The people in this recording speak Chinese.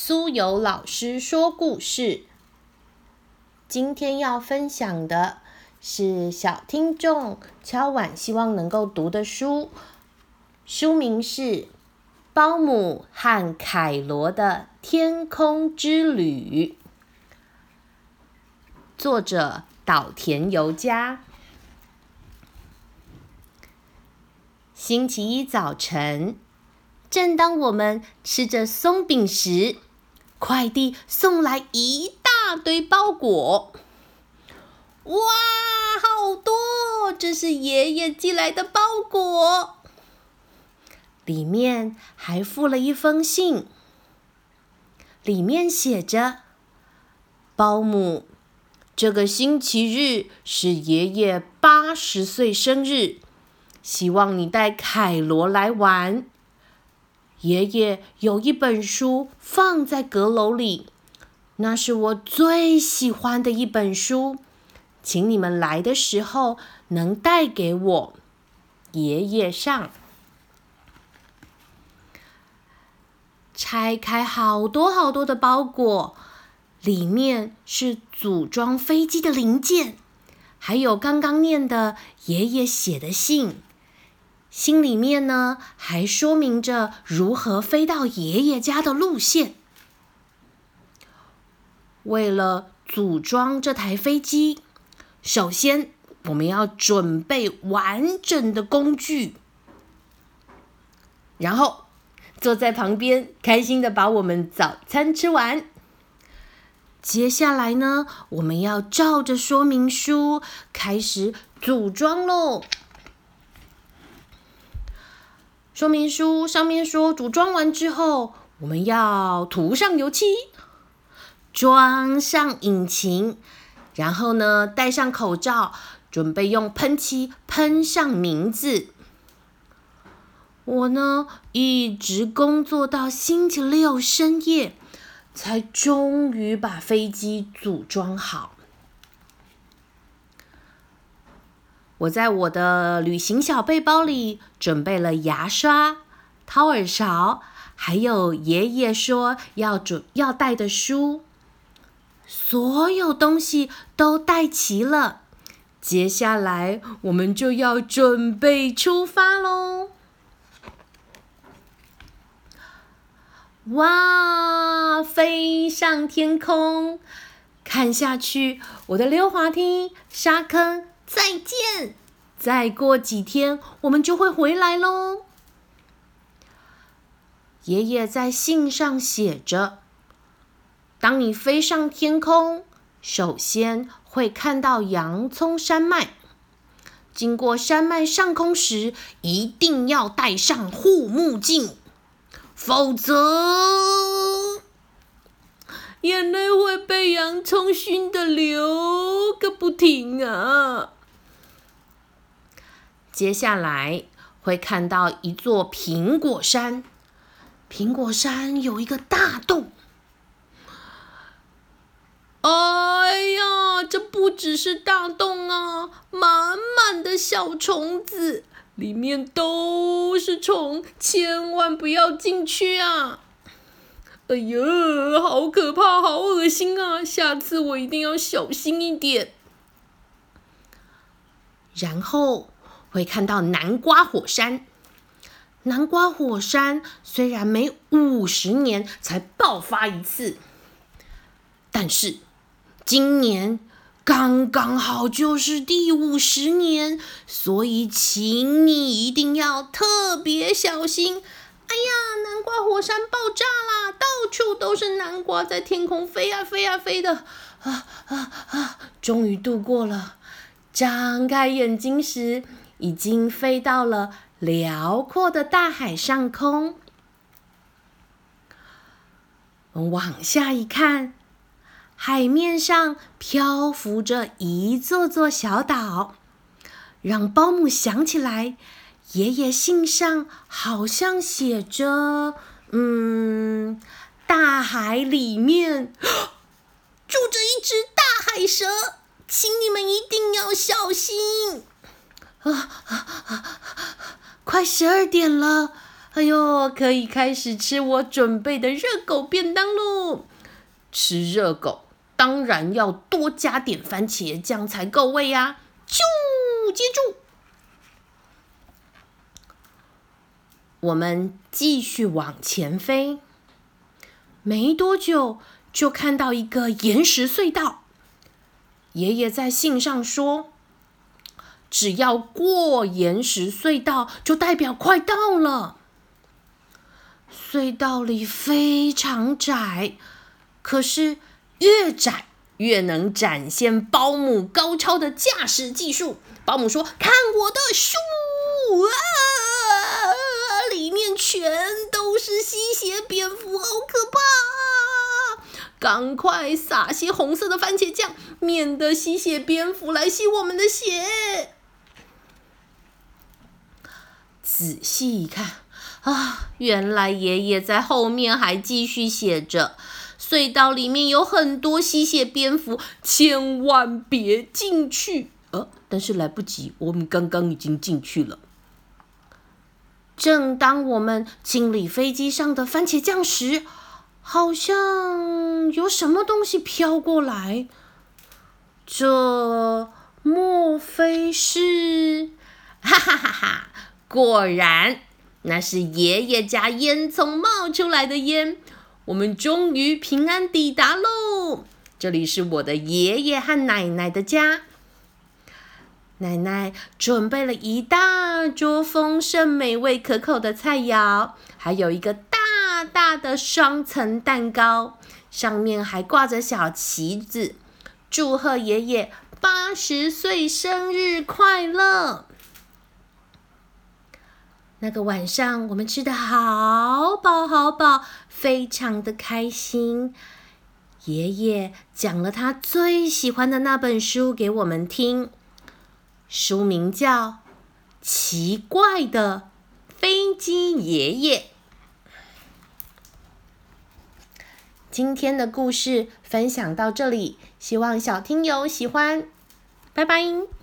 苏有老师说故事。今天要分享的是小听众敲碗希望能够读的书，书名是《包姆和凯罗的天空之旅》，作者岛田由佳。星期一早晨。正当我们吃着松饼时，快递送来一大堆包裹。哇，好多！这是爷爷寄来的包裹，里面还附了一封信。里面写着：“保姆，这个星期日是爷爷八十岁生日，希望你带凯罗来玩。”爷爷有一本书放在阁楼里，那是我最喜欢的一本书，请你们来的时候能带给我。爷爷上，拆开好多好多的包裹，里面是组装飞机的零件，还有刚刚念的爷爷写的信。心里面呢，还说明着如何飞到爷爷家的路线。为了组装这台飞机，首先我们要准备完整的工具，然后坐在旁边，开心的把我们早餐吃完。接下来呢，我们要照着说明书开始组装喽。说明书上面说，组装完之后，我们要涂上油漆，装上引擎，然后呢，戴上口罩，准备用喷漆喷上名字。我呢，一直工作到星期六深夜，才终于把飞机组装好。我在我的旅行小背包里准备了牙刷、掏耳勺，还有爷爷说要准要带的书，所有东西都带齐了。接下来我们就要准备出发喽！哇，飞上天空，看下去，我的溜滑梯、沙坑。再见！再过几天，我们就会回来喽。爷爷在信上写着：“当你飞上天空，首先会看到洋葱山脉。经过山脉上空时，一定要戴上护目镜，否则眼泪会被洋葱熏得流个不停啊！”接下来会看到一座苹果山，苹果山有一个大洞。哎呀，这不只是大洞啊，满满的小虫子，里面都是虫，千万不要进去啊！哎呀，好可怕，好恶心啊！下次我一定要小心一点。然后。会看到南瓜火山。南瓜火山虽然每五十年才爆发一次，但是今年刚刚好就是第五十年，所以请你一定要特别小心。哎呀，南瓜火山爆炸啦！到处都是南瓜在天空飞呀飞呀飞的。啊啊啊！终于度过了。张开眼睛时。已经飞到了辽阔的大海上空。往下一看，海面上漂浮着一座座小岛，让保姆想起来，爷爷信上好像写着：“嗯，大海里面 住着一只大海蛇，请你们一定要小心。”啊啊啊！快十二点了，哎呦，可以开始吃我准备的热狗便当喽！吃热狗当然要多加点番茄酱才够味呀！啾，接住！我们继续往前飞，没多久就看到一个岩石隧道。爷爷在信上说。只要过岩石隧道，就代表快到了。隧道里非常窄，可是越窄越能展现保姆高超的驾驶技术。保姆说：“看我的树啊，里面全都是吸血蝙蝠，好可怕！赶快撒些红色的番茄酱，免得吸血蝙蝠来吸我们的血。”仔细一看，啊，原来爷爷在后面还继续写着：“隧道里面有很多吸血蝙蝠，千万别进去。”呃，但是来不及，我们刚刚已经进去了。正当我们清理飞机上的番茄酱时，好像有什么东西飘过来。这莫非是？哈哈哈哈！果然，那是爷爷家烟囱冒出来的烟。我们终于平安抵达喽！这里是我的爷爷和奶奶的家。奶奶准备了一大桌丰盛、美味、可口的菜肴，还有一个大大的双层蛋糕，上面还挂着小旗子，祝贺爷爷八十岁生日快乐。那个晚上，我们吃的好饱好饱，非常的开心。爷爷讲了他最喜欢的那本书给我们听，书名叫《奇怪的飞机爷爷》。今天的故事分享到这里，希望小听友喜欢，拜拜。